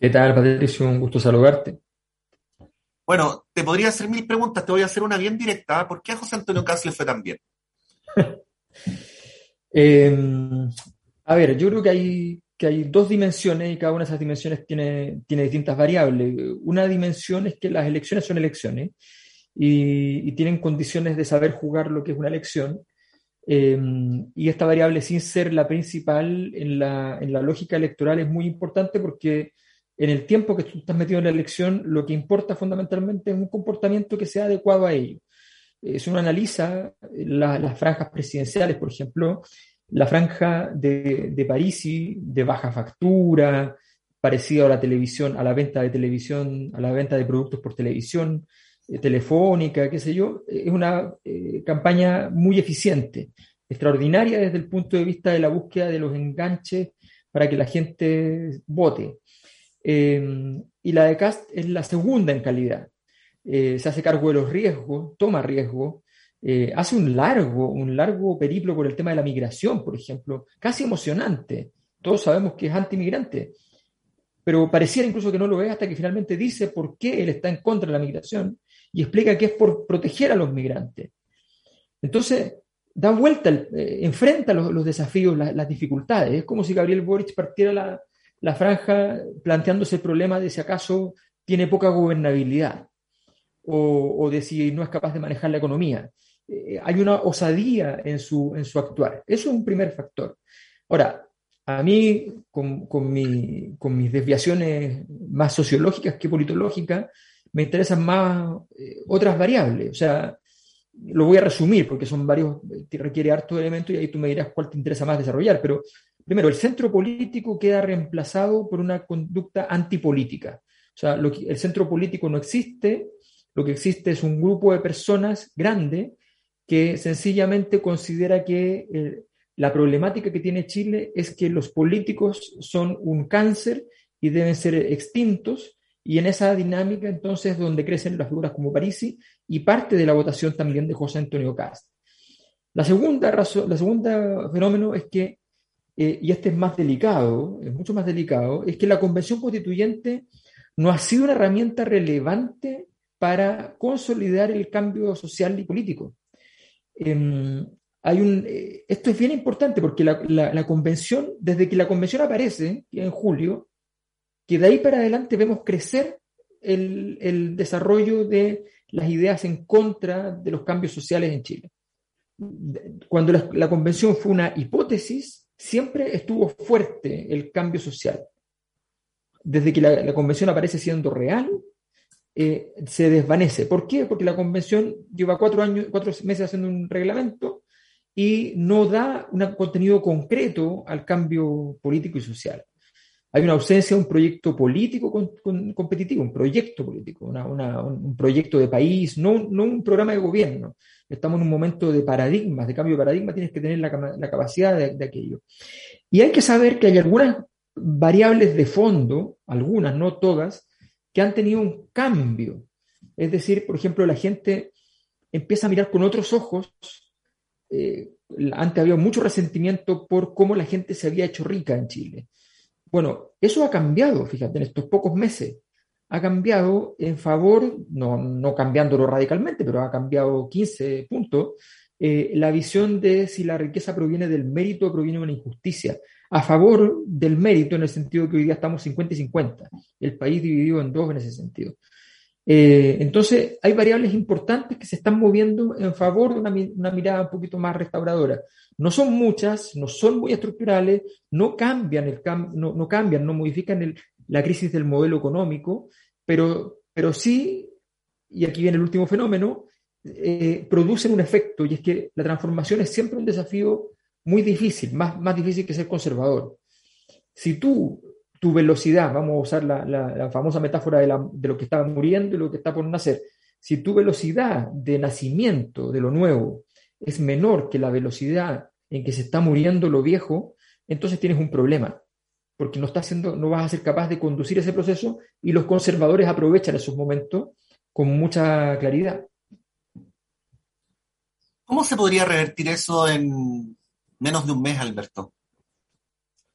¿Qué tal, Patricio? Un gusto saludarte. Bueno, te podría hacer mil preguntas, te voy a hacer una bien directa. ¿Por qué a José Antonio Caz le fue tan bien? Eh, a ver, yo creo que hay, que hay dos dimensiones y cada una de esas dimensiones tiene, tiene distintas variables. Una dimensión es que las elecciones son elecciones y, y tienen condiciones de saber jugar lo que es una elección. Eh, y esta variable, sin ser la principal en la, en la lógica electoral, es muy importante porque en el tiempo que tú estás metido en la elección, lo que importa fundamentalmente es un comportamiento que sea adecuado a ello. Eh, si uno analiza la, las franjas presidenciales, por ejemplo, la franja de, de Parisi, de baja factura, parecido a la televisión, a la venta de televisión, a la venta de productos por televisión, eh, telefónica, qué sé yo, es una eh, campaña muy eficiente, extraordinaria desde el punto de vista de la búsqueda de los enganches para que la gente vote. Eh, y la de Cast es la segunda en calidad. Eh, se hace cargo de los riesgos, toma riesgo, eh, hace un largo, un largo periplo por el tema de la migración, por ejemplo, casi emocionante. Todos sabemos que es antimigrante, pero pareciera incluso que no lo es hasta que finalmente dice por qué él está en contra de la migración y explica que es por proteger a los migrantes. Entonces, da vuelta, enfrenta los, desafíos, la, las dificultades. Es como si Gabriel Boric partiera la, la franja planteándose el problema de si acaso tiene poca gobernabilidad o, o de si no es capaz de manejar la economía. Eh, hay una osadía en su, en su actuar. Eso es un primer factor. Ahora, a mí, con, con, mi, con mis desviaciones más sociológicas que politológicas, me interesan más eh, otras variables. O sea, lo voy a resumir porque son varios, requiere harto elementos y ahí tú me dirás cuál te interesa más desarrollar, pero primero, el centro político queda reemplazado por una conducta antipolítica. O sea, el centro político no existe, lo que existe es un grupo de personas grande que sencillamente considera que eh, la problemática que tiene Chile es que los políticos son un cáncer y deben ser extintos, y en esa dinámica entonces donde crecen las figuras como Parisi y parte de la votación también de José Antonio Cast. La segunda razón, la segunda fenómeno es que eh, y este es más delicado, es mucho más delicado, es que la convención constituyente no ha sido una herramienta relevante para consolidar el cambio social y político. Eh, hay un, eh, esto es bien importante porque la, la, convención, desde que la convención aparece en julio, que de ahí para adelante vemos crecer el, el desarrollo de las ideas en contra de los cambios sociales en Chile. Cuando la convención fue una hipótesis, siempre estuvo fuerte el cambio social. Desde que la, convención aparece siendo real, eh, se desvanece. ¿Por qué? Porque la convención lleva cuatro, años, cuatro meses haciendo un reglamento y no da un contenido concreto al cambio político y social. Hay una ausencia de un proyecto político competitivo, un proyecto político, un proyecto de país, no un programa de gobierno estamos en un momento de paradigmas, de cambio de paradigma, tienes que tener la, capacidad de, de, aquello. Y hay que saber que hay algunas variables de fondo, algunas, no todas, que han tenido un cambio. Es decir, por ejemplo, la gente empieza a mirar con otros ojos. Eh, antes había mucho resentimiento por cómo la gente se había hecho rica en Chile. Bueno, eso ha cambiado, fíjate, en estos pocos meses ha cambiado en favor, no, no cambiándolo radicalmente, pero ha cambiado 15 puntos, eh, la visión de si la riqueza proviene del mérito o proviene de una injusticia, a favor del mérito en el sentido que hoy día estamos 50 y 50, el país dividido en dos en ese sentido. Eh, entonces, hay variables importantes que se están moviendo en favor de una, una, mirada un poquito más restauradora. No son muchas, no son muy estructurales, no cambian, el no, no cambian, no modifican el, la crisis del modelo económico, pero, pero sí, y aquí viene el último fenómeno, eh, producen un efecto, y es que la transformación es siempre un desafío muy difícil, más, más difícil que ser conservador. Si tú, tu velocidad, vamos a usar la, la, la famosa metáfora de, la, de, lo que está muriendo y lo que está por nacer, si tu velocidad de nacimiento de lo nuevo es menor que la velocidad en que se está muriendo lo viejo, entonces tienes un problema porque no, está haciendo, no vas a ser capaz de conducir ese proceso y los conservadores aprovechan esos momentos con mucha claridad. ¿Cómo se podría revertir eso en menos de un mes, Alberto?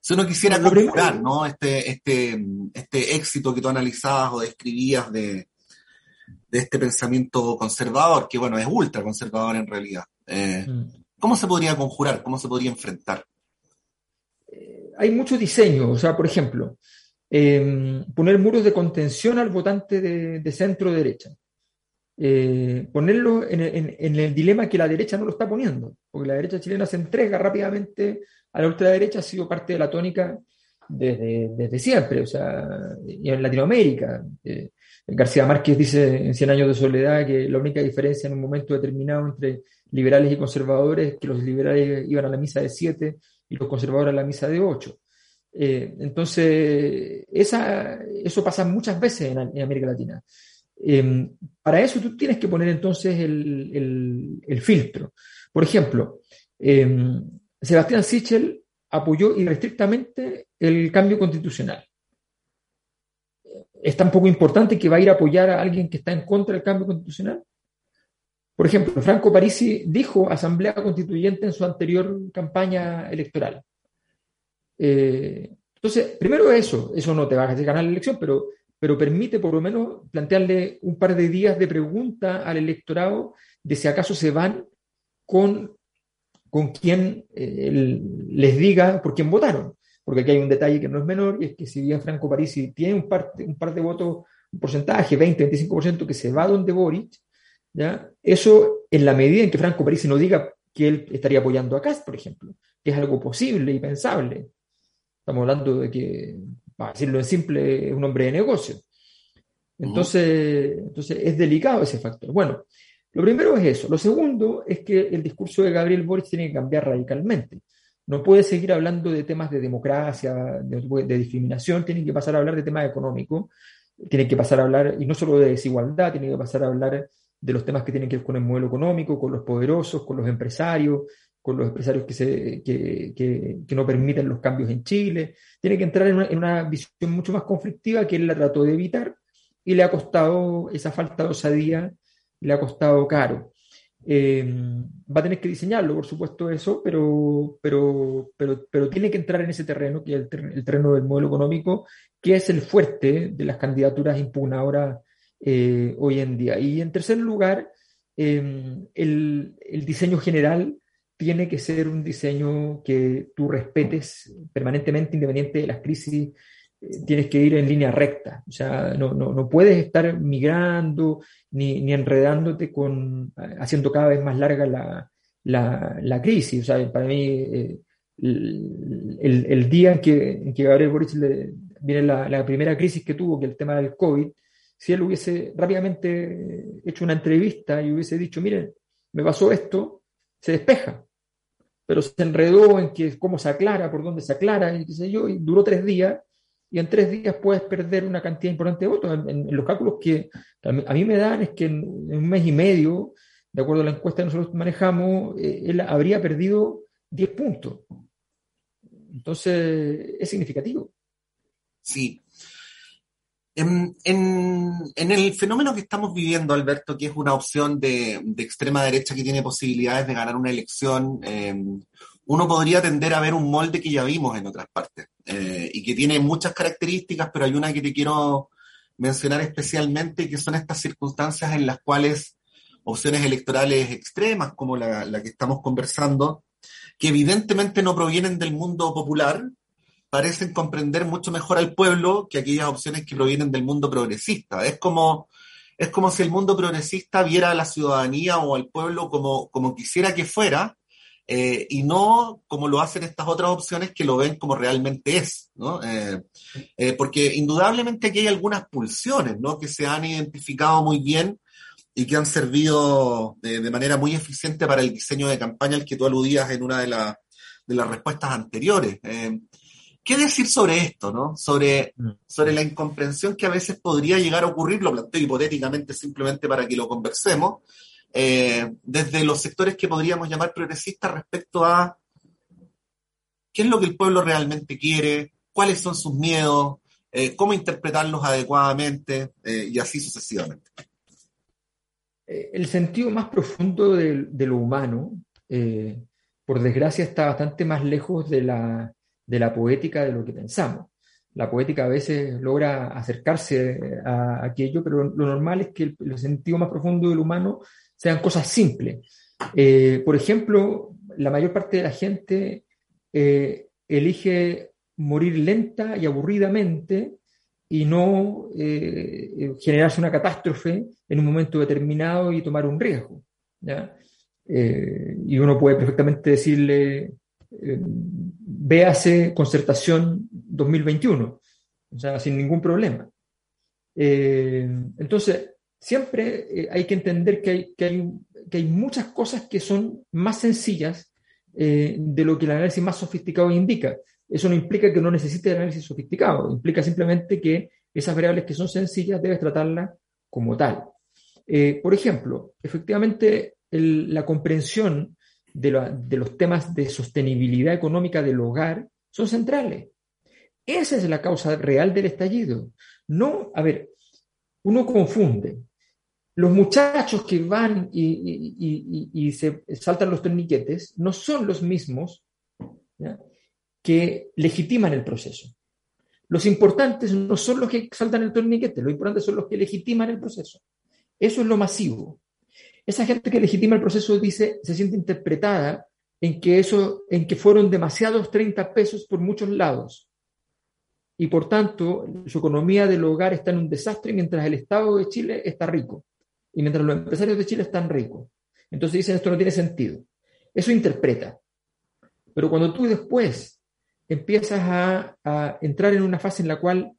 Si uno quisiera conjurar, ¿no? Este, este, este éxito que tú analizabas o describías de, de este pensamiento conservador, que bueno, es ultra conservador en realidad. Eh, mm. ¿Cómo se podría conjurar? ¿Cómo se podría enfrentar? Hay mucho diseño, o sea, por ejemplo, em, poner muros de contención al votante de, centro derecha. Eh, ponerlo en, el dilema que la derecha no lo está poniendo, porque la derecha chilena se entrega rápidamente a la ultraderecha, ha sido parte de la tónica desde, siempre, o sea, y en Latinoamérica. Eh, García Márquez dice en Cien años de soledad que la única diferencia en un momento determinado entre liberales y conservadores es que los liberales iban a la misa de siete y los conservadores a la misa de ocho. Eh, entonces, esa, eso pasa muchas veces en, América Latina. Eh, para eso tú tienes que poner entonces el, el filtro. Por ejemplo, Sebastián Sichel apoyó irrestrictamente el cambio constitucional. ¿Es tan poco importante que va a ir a apoyar a alguien que está en contra del cambio constitucional? Por ejemplo, Franco Parisi dijo Asamblea Constituyente en su anterior campaña electoral. Eh, entonces, primero eso, eso no te va a ganar la elección, pero, pero permite por lo menos plantearle un par de días de pregunta al electorado de si acaso se van con con quien eh, les diga por quién votaron. Porque aquí hay un detalle que no es menor, y es que si bien Franco Parisi tiene un par, un par de votos, un porcentaje, 20, 25%, que se va donde Boric, ¿ya? eso en la medida en que Franco Parisi no diga que él estaría apoyando a Cast, por ejemplo, que es algo posible y pensable. Estamos hablando de que, para decirlo en simple, es un hombre de negocio. Entonces, entonces es delicado ese factor. Bueno, lo primero es eso. Lo segundo es que el discurso de Gabriel Boric tiene que cambiar radicalmente. No puede seguir hablando de temas de democracia, de, discriminación, tiene que pasar a hablar de temas económicos, tiene que pasar a hablar, y no solo de desigualdad, tiene que pasar a hablar de los temas que tienen que ver con el modelo económico, con los poderosos, con los empresarios, con los empresarios que, se, que, no permiten los cambios en Chile. Tiene que entrar en una, visión mucho más conflictiva que él la trató de evitar y le ha costado esa falta de osadía le ha costado caro. Eh, va a tener que diseñarlo, por supuesto, eso, pero, pero, pero, pero tiene que entrar en ese terreno, que es el, terreno del modelo económico, que es el fuerte de las candidaturas impugnadoras eh, hoy en día. Y en tercer lugar, eh, el, el, diseño general tiene que ser un diseño que tú respetes permanentemente, independiente de las crisis tienes que ir en línea recta. O sea, no, no, no puedes estar migrando ni, ni, enredándote con, haciendo cada vez más larga la, la, la crisis. O sea, para mí, eh, el, el, día en que, que Gabriel Boric le, viene la, la, primera crisis que tuvo, que el tema del COVID, si él hubiese rápidamente hecho una entrevista y hubiese dicho, miren, me pasó esto, se despeja. Pero se enredó en que cómo se aclara, por dónde se aclara, y qué sé yo, y duró tres días y en tres días puedes perder una cantidad importante de votos. En, los cálculos que a mí, me dan es que en, un mes y medio, de acuerdo a la encuesta que nosotros manejamos, eh, él habría perdido 10 puntos. Entonces, es significativo. Sí. En, el fenómeno que estamos viviendo, Alberto, que es una opción de, extrema derecha que tiene posibilidades de ganar una elección, eh, uno podría tender a ver un molde que ya vimos en otras partes eh, y que tiene muchas características, pero hay una que te quiero mencionar especialmente, que son estas circunstancias en las cuales opciones electorales extremas, como la que estamos conversando, que evidentemente no provienen del mundo popular, parecen comprender mucho mejor al pueblo que aquellas opciones que provienen del mundo progresista. Es como, es como si el mundo progresista viera a la ciudadanía o al pueblo como, como quisiera que fuera, eh, y no como lo hacen estas otras opciones que lo ven como realmente es, ¿no? Eh, eh, porque indudablemente aquí hay algunas pulsiones, ¿no? Que se han identificado muy bien y que han servido de, de manera muy eficiente para el diseño de campaña al que tú aludías en una de, de las respuestas anteriores. ¿Qué decir sobre esto, no? Sobre, mm. sobre la incomprensión que a veces podría llegar a ocurrir, lo planteo hipotéticamente simplemente para que lo conversemos, eh, desde los sectores que podríamos llamar progresistas respecto a qué es lo que el pueblo realmente quiere, cuáles son sus miedos, eh, cómo interpretarlos adecuadamente eh, y así sucesivamente. El sentido más profundo de, lo humano, por desgracia, está bastante más lejos de la, de la poética de lo que pensamos. La poética a veces logra acercarse a aquello, pero lo normal es que el, sentido más profundo del humano sean cosas simples. Eh, por ejemplo, la mayor parte de la gente eh, elige morir lenta y aburridamente y no eh, generarse una catástrofe en un momento determinado y tomar un riesgo. y uno puede perfectamente decirle, véase concertación 2021, o sea, sin ningún problema. Eh, entonces, siempre eh, hay que entender que hay, que, hay, muchas cosas que son más sencillas eh, de lo que el análisis más sofisticado indica. Eso no implica que no necesite el análisis sofisticado, implica simplemente que esas variables que son sencillas debes tratarlas como tal. por ejemplo, efectivamente, la comprensión de, los temas de sostenibilidad económica del hogar son centrales. Esa es la causa real del estallido. No, a ver, uno confunde. Los muchachos que van y, se saltan los torniquetes no son los mismos que legitiman el proceso. Los importantes no son los que saltan el torniquete, los importantes son los que legitiman el proceso. Eso es lo masivo. Esa gente que legitima el proceso dice, se siente interpretada en que eso, en que fueron demasiados 30 pesos por muchos lados. Y por tanto, su economía del hogar está en un desastre mientras el Estado de Chile está rico. Y mientras los empresarios de Chile están ricos. Entonces dicen, esto no tiene sentido. Eso interpreta. Pero cuando tú después empiezas a, entrar en una fase en la cual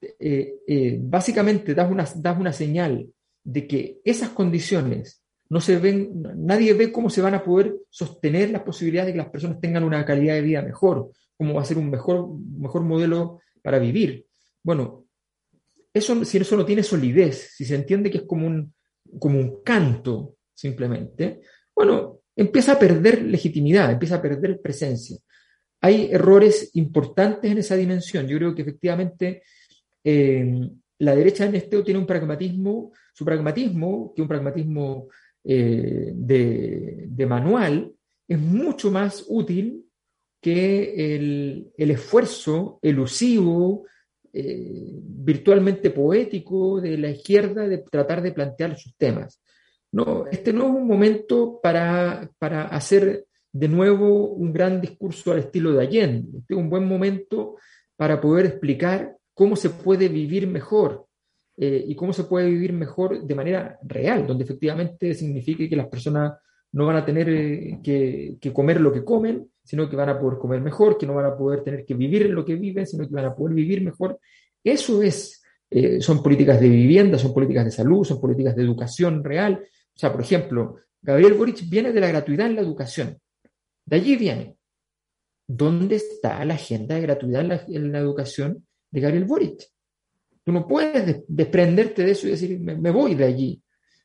eh, eh, básicamente das una, das una señal de que esas condiciones no se ven, nadie ve cómo se van a poder sostener las posibilidades de que las personas tengan una calidad de vida mejor, cómo va a ser un mejor, mejor modelo para vivir. Bueno, eso, si eso no tiene solidez, si se entiende que es como un, como un canto simplemente, bueno, empieza a perder legitimidad, empieza a perder presencia. Hay errores importantes en esa dimensión. Yo creo que efectivamente eh, la derecha en este tiene un pragmatismo, su pragmatismo, que es un pragmatismo eh, de, manual es mucho más útil que el, esfuerzo elusivo, eh, virtualmente poético de la izquierda de tratar de plantear sus temas. No, este no es un momento para, para hacer de nuevo un gran discurso al estilo de Allende. Este es un buen momento para poder explicar cómo se puede vivir mejor, eh, y cómo se puede vivir mejor de manera real, donde efectivamente signifique que las personas no van a tener eh, que, comer lo que comen, sino que van a poder comer mejor, que no van a poder tener que vivir lo que viven, sino que van a poder vivir mejor. Eso es, eh, son políticas de vivienda, son políticas de salud, son políticas de educación real. O sea, por ejemplo, Gabriel Boric viene de la gratuidad en la educación. De allí viene. ¿Dónde está la agenda de gratuidad en la educación de Gabriel Boric? Tú no puedes desprenderte de eso y decir, me, voy de allí.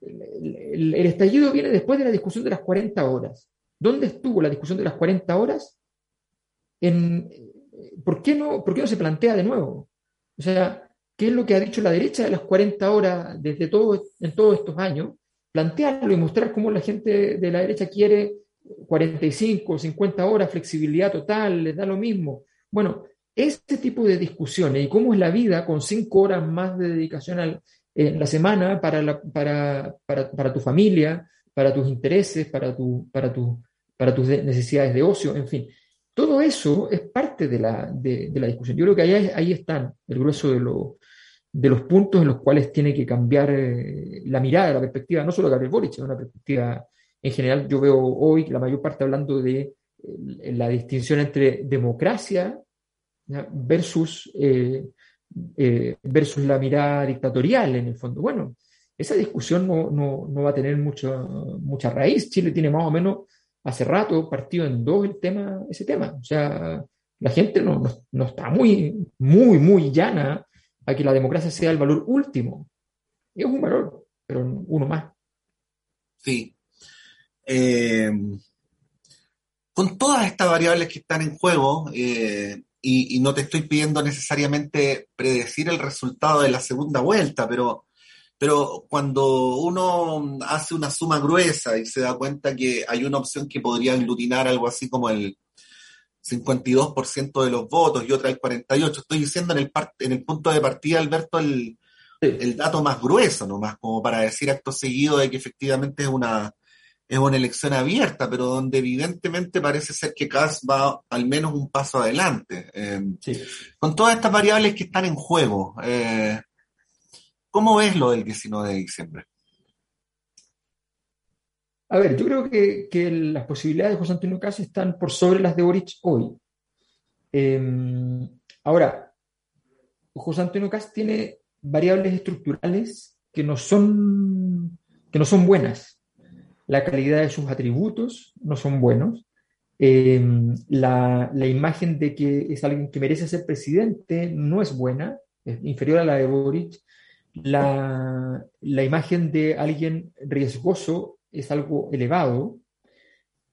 El, estallido viene después de la discusión de las 40 horas. ¿Dónde estuvo la discusión de las 40 horas? En, ¿por, qué no, ¿Por qué no se plantea de nuevo? O sea, ¿qué es lo que ha dicho la derecha de las 40 horas desde todo, en todos estos años? Plantearlo y mostrar cómo la gente de la derecha quiere 45 o 50 horas, flexibilidad total, les da lo mismo. Bueno, este tipo de discusiones y cómo es la vida con cinco horas más de dedicación en la semana para, para, para, tu familia, para tus intereses, para, tu, para, tu, para tus necesidades de ocio, en fin. Todo eso es parte de la, de, la discusión. Yo creo que ahí, ahí están el grueso de, lo, de los puntos en los cuales tiene que cambiar eh, la mirada, la perspectiva, no solo de Gabriel Boric, sino una perspectiva en general. Yo veo hoy la mayor parte hablando de eh, la distinción entre democracia versus, eh, eh, versus la mirada dictatorial en el fondo. Bueno, esa discusión no, no, no va a tener mucho, mucha raíz. Chile tiene más o menos hace rato partido en dos el tema, ese tema. O sea, la gente no, no, está muy, muy, muy llana a que la democracia sea el valor último. Es un valor, pero uno más. Sí. Eh, con todas estas variables que están en juego, y, no te estoy pidiendo necesariamente predecir el resultado de la segunda vuelta, pero, pero cuando uno hace una suma gruesa y se da cuenta que hay una opción que podría aglutinar algo así como el 52% de los votos y otra el 48%. Estoy diciendo en el, en el punto de partida, Alberto, el, el dato más grueso, nomás, como para decir acto seguido de que efectivamente es una, es una elección abierta, pero donde evidentemente parece ser que CAS va al menos un paso adelante. Eh, con todas estas variables que están en juego, eh, ¿cómo ves lo del 19 de diciembre? A ver, yo creo que, las posibilidades de José Antonio Cas están por sobre las de Boric hoy. Em, ahora, José Antonio Cas tiene variables estructurales que no son, que no son buenas. La calidad de sus atributos no son buenos. Em, la, imagen de que es alguien que merece ser presidente no es buena, es inferior a la de Boric. La, la imagen de alguien riesgoso es algo elevado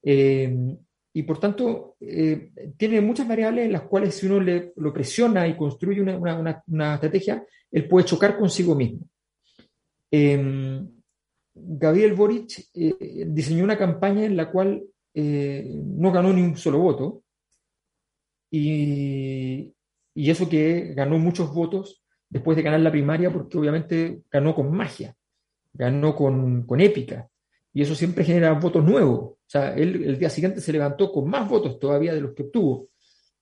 eh, y por tanto eh, tiene muchas variables en las cuales si uno le, lo presiona y construye una, estrategia, él puede chocar consigo mismo. Eh, Gabriel Boric diseñó una campaña en la cual no ganó ni un solo voto y, y eso que ganó muchos votos después de ganar la primaria porque obviamente ganó con magia, ganó con, con épica y eso siempre genera votos nuevos. O sea, él el día siguiente se levantó con más votos todavía de los que obtuvo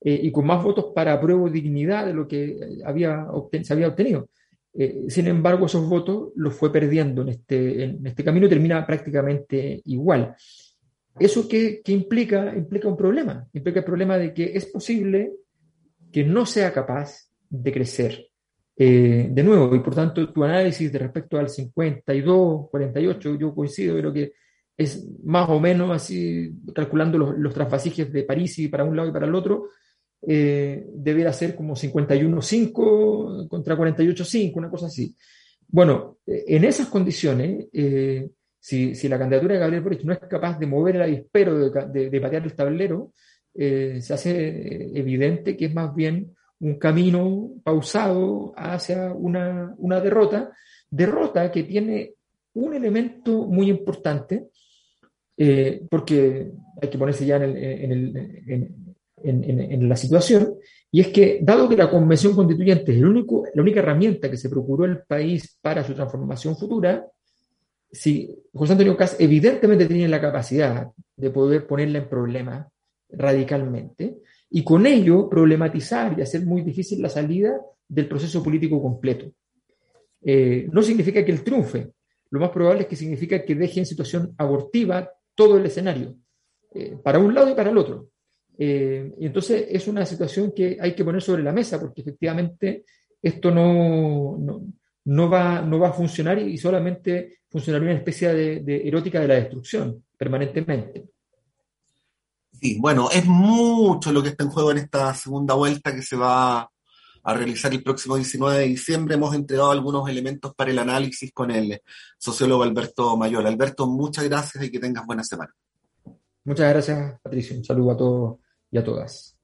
eh, y con más votos para prueba de dignidad de lo que había se había obtenido. Eh, sin embargo, esos votos los fue perdiendo en este, en este camino y termina prácticamente igual. ¿Eso qué, qué, implica? Implica un problema. Implica el problema de que es posible que no sea capaz de crecer eh, de nuevo, y por tanto tu análisis de respecto al 52, 48, yo coincido, creo que es más o menos así, calculando los, los de París y para un lado y para el otro, eh, debería ser como 51-5 contra 48-5, una cosa así. Bueno, en esas condiciones, eh, si, si, la candidatura de Gabriel Boric no es capaz de mover el avispero, de, de patear el tablero, se hace evidente que es más bien un camino pausado hacia una, derrota, derrota que tiene un elemento muy importante, eh, porque hay que ponerse ya en, en, la situación, y es que, dado que la Convención Constituyente es el único, la única herramienta que se procuró el país para su transformación futura, si José Antonio Cas evidentemente tiene la capacidad de poder ponerla en problema radicalmente, y con ello problematizar y hacer muy difícil la salida del proceso político completo. Eh, no significa que él triunfe, lo más probable es que significa que deje en situación abortiva todo el escenario, eh, para un lado y para el otro. Eh, y entonces es una situación que hay que poner sobre la mesa, porque efectivamente esto no, no, va, no va a funcionar y solamente funcionaría una especie de, de erótica de la destrucción permanentemente. Sí, bueno, es mucho lo que está en juego en esta segunda vuelta que se va a realizar el próximo 19 de diciembre. Hemos entregado algunos elementos para el análisis con el sociólogo Alberto Mayor. Alberto, muchas gracias y que tengas buena semana. Muchas gracias, Patricio. Un saludo a todos y a todas.